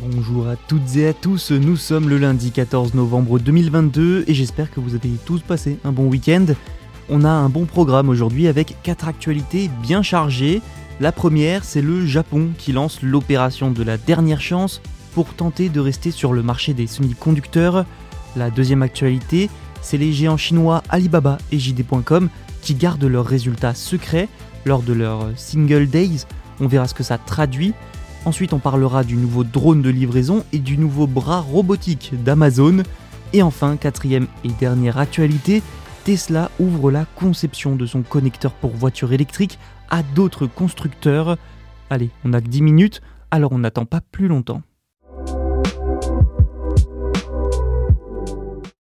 Bonjour à toutes et à tous, nous sommes le lundi 14 novembre 2022 et j'espère que vous avez tous passé un bon week-end. On a un bon programme aujourd'hui avec quatre actualités bien chargées. La première, c'est le Japon qui lance l'opération de la dernière chance pour tenter de rester sur le marché des semi-conducteurs. La deuxième actualité, c'est les géants chinois Alibaba et JD.com qui gardent leurs résultats secrets lors de leur Single Days. On verra ce que ça traduit. Ensuite, on parlera du nouveau drone de livraison et du nouveau bras robotique d'Amazon. Et enfin, quatrième et dernière actualité, Tesla ouvre la conception de son connecteur pour voiture électrique à d'autres constructeurs. Allez, on n'a que 10 minutes, alors on n'attend pas plus longtemps.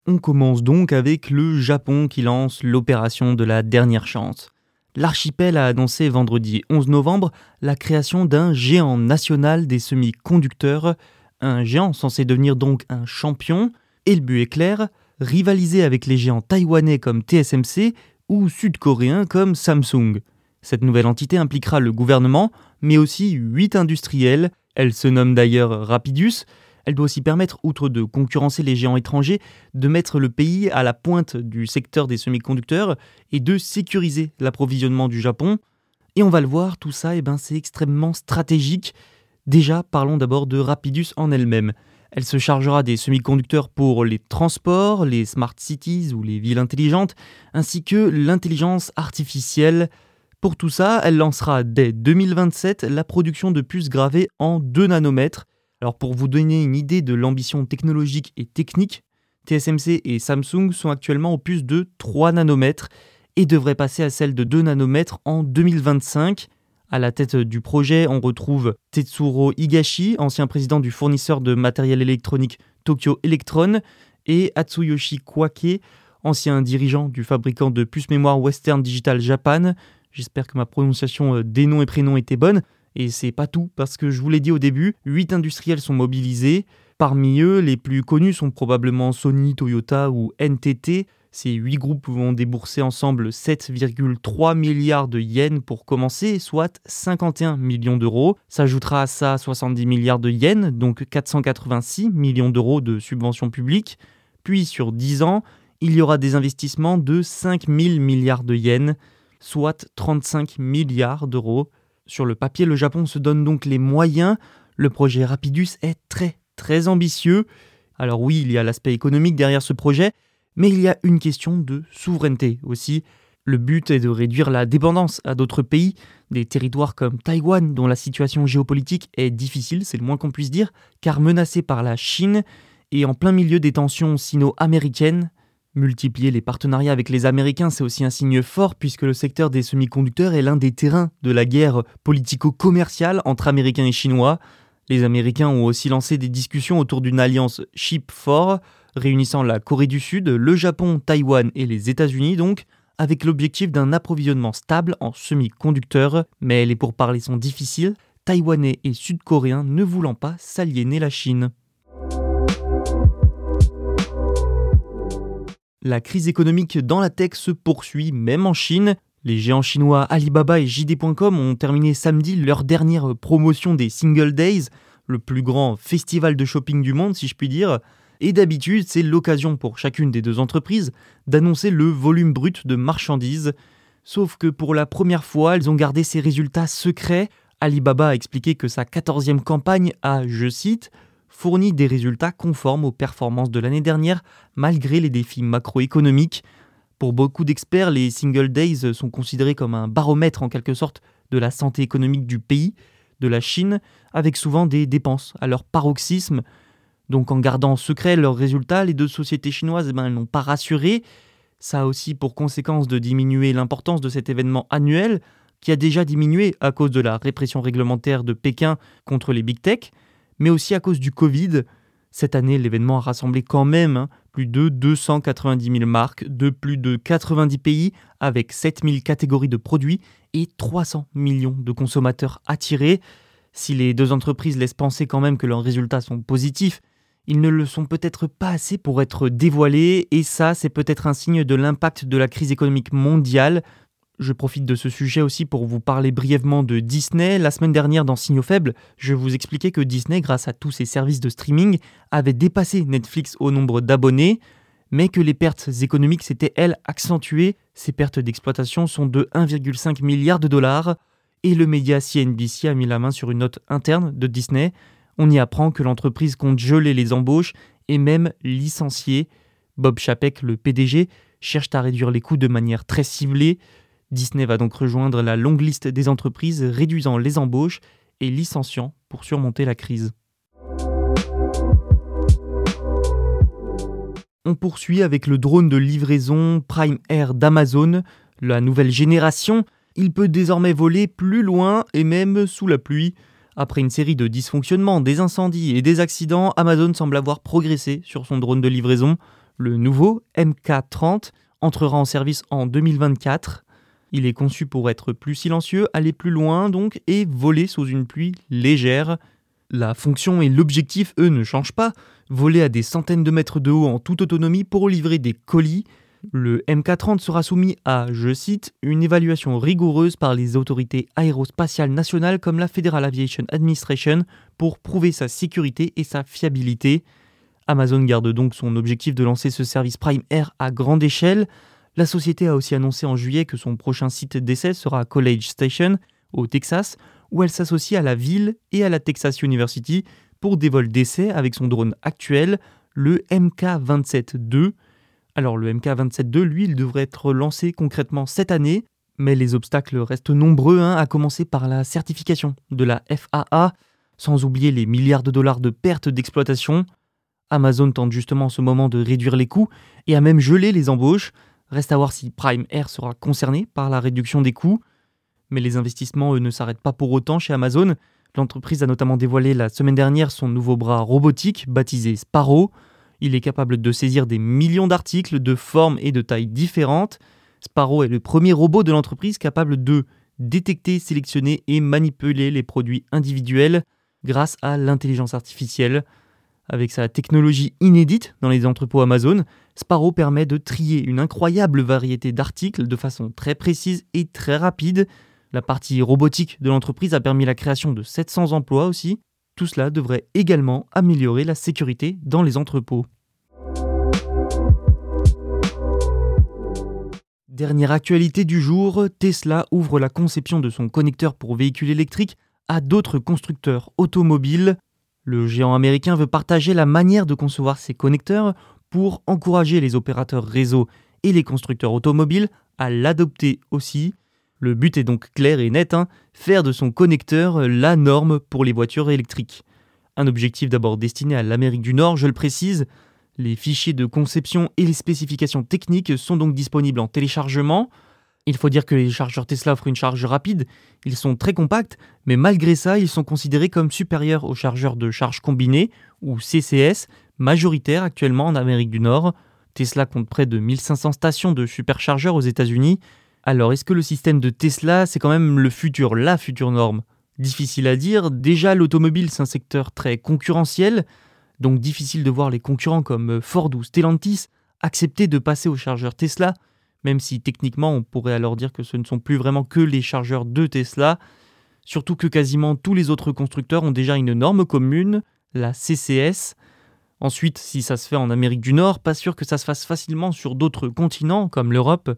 On commence donc avec le Japon qui lance l'opération de la dernière chance. L'archipel a annoncé vendredi 11 novembre la création d'un géant national des semi-conducteurs, un géant censé devenir donc un champion, et le but est clair, rivaliser avec les géants taïwanais comme TSMC ou sud-coréens comme Samsung. Cette nouvelle entité impliquera le gouvernement, mais aussi 8 industriels, elle se nomme d'ailleurs Rapidus, elle doit aussi permettre, outre de concurrencer les géants étrangers, de mettre le pays à la pointe du secteur des semi-conducteurs et de sécuriser l'approvisionnement du Japon. Et on va le voir, tout ça, eh ben, c'est extrêmement stratégique. Déjà, parlons d'abord de Rapidus en elle-même. Elle se chargera des semi-conducteurs pour les transports, les smart cities ou les villes intelligentes, ainsi que l'intelligence artificielle. Pour tout ça, elle lancera dès 2027 la production de puces gravées en 2 nanomètres, alors pour vous donner une idée de l'ambition technologique et technique, TSMC et Samsung sont actuellement aux puces de 3 nanomètres et devraient passer à celle de 2 nanomètres en 2025. À la tête du projet, on retrouve Tetsuro Higashi, ancien président du fournisseur de matériel électronique Tokyo Electron, et Atsuyoshi Kwake, ancien dirigeant du fabricant de puces mémoire Western Digital Japan. J'espère que ma prononciation des noms et prénoms était bonne. Et c'est pas tout, parce que je vous l'ai dit au début, 8 industriels sont mobilisés. Parmi eux, les plus connus sont probablement Sony, Toyota ou NTT. Ces 8 groupes vont débourser ensemble 7,3 milliards de yens pour commencer, soit 51 millions d'euros. S'ajoutera à ça 70 milliards de yens, donc 486 millions d'euros de subventions publiques. Puis sur 10 ans, il y aura des investissements de 5 000 milliards de yens, soit 35 milliards d'euros. Sur le papier, le Japon se donne donc les moyens. Le projet Rapidus est très très ambitieux. Alors oui, il y a l'aspect économique derrière ce projet, mais il y a une question de souveraineté aussi. Le but est de réduire la dépendance à d'autres pays, des territoires comme Taïwan dont la situation géopolitique est difficile, c'est le moins qu'on puisse dire, car menacée par la Chine et en plein milieu des tensions sino-américaines, Multiplier les partenariats avec les Américains, c'est aussi un signe fort puisque le secteur des semi-conducteurs est l'un des terrains de la guerre politico-commerciale entre Américains et Chinois. Les Américains ont aussi lancé des discussions autour d'une alliance Chip 4, réunissant la Corée du Sud, le Japon, Taïwan et les États-Unis donc, avec l'objectif d'un approvisionnement stable en semi-conducteurs. Mais les pourparlers sont difficiles, Taïwanais et Sud-Coréens ne voulant pas s'aliéner la Chine. La crise économique dans la tech se poursuit même en Chine. Les géants chinois Alibaba et JD.com ont terminé samedi leur dernière promotion des Single Days, le plus grand festival de shopping du monde si je puis dire. Et d'habitude, c'est l'occasion pour chacune des deux entreprises d'annoncer le volume brut de marchandises. Sauf que pour la première fois, elles ont gardé ces résultats secrets Alibaba a expliqué que sa 14e campagne a, je cite, fourni des résultats conformes aux performances de l'année dernière malgré les défis macroéconomiques. Pour beaucoup d'experts, les single days sont considérés comme un baromètre en quelque sorte de la santé économique du pays, de la Chine, avec souvent des dépenses à leur paroxysme. Donc en gardant secret leurs résultats, les deux sociétés chinoises eh ben, n'ont pas rassuré. Ça a aussi pour conséquence de diminuer l'importance de cet événement annuel, qui a déjà diminué à cause de la répression réglementaire de Pékin contre les big tech, mais aussi à cause du Covid. Cette année, l'événement a rassemblé quand même hein, plus de 290 000 marques de plus de 90 pays avec 7000 catégories de produits et 300 millions de consommateurs attirés. Si les deux entreprises laissent penser quand même que leurs résultats sont positifs, ils ne le sont peut-être pas assez pour être dévoilés et ça c'est peut-être un signe de l'impact de la crise économique mondiale je profite de ce sujet aussi pour vous parler brièvement de Disney. La semaine dernière dans Signaux Faibles, je vous expliquais que Disney, grâce à tous ses services de streaming, avait dépassé Netflix au nombre d'abonnés, mais que les pertes économiques s'étaient, elles, accentuées. Ces pertes d'exploitation sont de 1,5 milliard de dollars, et le média CNBC a mis la main sur une note interne de Disney. On y apprend que l'entreprise compte geler les embauches et même licencier. Bob Chapek, le PDG, cherche à réduire les coûts de manière très ciblée. Disney va donc rejoindre la longue liste des entreprises réduisant les embauches et licenciant pour surmonter la crise. On poursuit avec le drone de livraison Prime Air d'Amazon, la nouvelle génération. Il peut désormais voler plus loin et même sous la pluie. Après une série de dysfonctionnements, des incendies et des accidents, Amazon semble avoir progressé sur son drone de livraison. Le nouveau MK30 entrera en service en 2024. Il est conçu pour être plus silencieux, aller plus loin donc et voler sous une pluie légère. La fonction et l'objectif, eux, ne changent pas. Voler à des centaines de mètres de haut en toute autonomie pour livrer des colis. Le MK30 sera soumis à, je cite, une évaluation rigoureuse par les autorités aérospatiales nationales comme la Federal Aviation Administration pour prouver sa sécurité et sa fiabilité. Amazon garde donc son objectif de lancer ce service Prime Air à grande échelle. La société a aussi annoncé en juillet que son prochain site d'essai sera College Station, au Texas, où elle s'associe à la ville et à la Texas University pour des vols d'essai avec son drone actuel, le MK27-2. Alors le MK27-2, lui, il devrait être lancé concrètement cette année, mais les obstacles restent nombreux, hein, à commencer par la certification de la FAA, sans oublier les milliards de dollars de pertes d'exploitation. Amazon tente justement en ce moment de réduire les coûts et a même gelé les embauches, Reste à voir si Prime Air sera concerné par la réduction des coûts. Mais les investissements, ne s'arrêtent pas pour autant chez Amazon. L'entreprise a notamment dévoilé la semaine dernière son nouveau bras robotique baptisé Sparrow. Il est capable de saisir des millions d'articles de formes et de tailles différentes. Sparrow est le premier robot de l'entreprise capable de détecter, sélectionner et manipuler les produits individuels grâce à l'intelligence artificielle. Avec sa technologie inédite dans les entrepôts Amazon, Sparrow permet de trier une incroyable variété d'articles de façon très précise et très rapide. La partie robotique de l'entreprise a permis la création de 700 emplois aussi. Tout cela devrait également améliorer la sécurité dans les entrepôts. Dernière actualité du jour, Tesla ouvre la conception de son connecteur pour véhicules électriques à d'autres constructeurs automobiles. Le géant américain veut partager la manière de concevoir ses connecteurs pour encourager les opérateurs réseau et les constructeurs automobiles à l'adopter aussi. Le but est donc clair et net, hein, faire de son connecteur la norme pour les voitures électriques. Un objectif d'abord destiné à l'Amérique du Nord, je le précise. Les fichiers de conception et les spécifications techniques sont donc disponibles en téléchargement. Il faut dire que les chargeurs Tesla offrent une charge rapide, ils sont très compacts, mais malgré ça, ils sont considérés comme supérieurs aux chargeurs de charge combinée, ou CCS, majoritaires actuellement en Amérique du Nord. Tesla compte près de 1500 stations de superchargeurs aux États-Unis. Alors, est-ce que le système de Tesla, c'est quand même le futur, la future norme? Difficile à dire. Déjà, l'automobile, c'est un secteur très concurrentiel, donc difficile de voir les concurrents comme Ford ou Stellantis accepter de passer aux chargeurs Tesla même si techniquement on pourrait alors dire que ce ne sont plus vraiment que les chargeurs de Tesla, surtout que quasiment tous les autres constructeurs ont déjà une norme commune, la CCS. Ensuite, si ça se fait en Amérique du Nord, pas sûr que ça se fasse facilement sur d'autres continents comme l'Europe.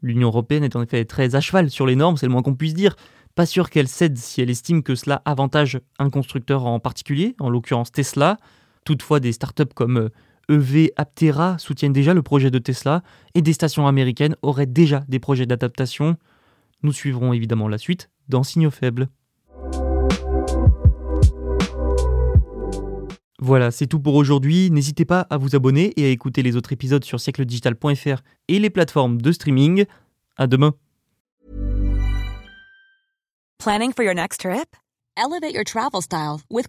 L'Union européenne est en effet très à cheval sur les normes, c'est le moins qu'on puisse dire. Pas sûr qu'elle cède si elle estime que cela avantage un constructeur en particulier, en l'occurrence Tesla. Toutefois, des startups comme EV Aptera soutiennent déjà le projet de Tesla et des stations américaines auraient déjà des projets d'adaptation. Nous suivrons évidemment la suite dans Signaux Faibles. Voilà, c'est tout pour aujourd'hui. N'hésitez pas à vous abonner et à écouter les autres épisodes sur siècledigital.fr et les plateformes de streaming. À demain. Planning for your next trip? Elevate your travel style with.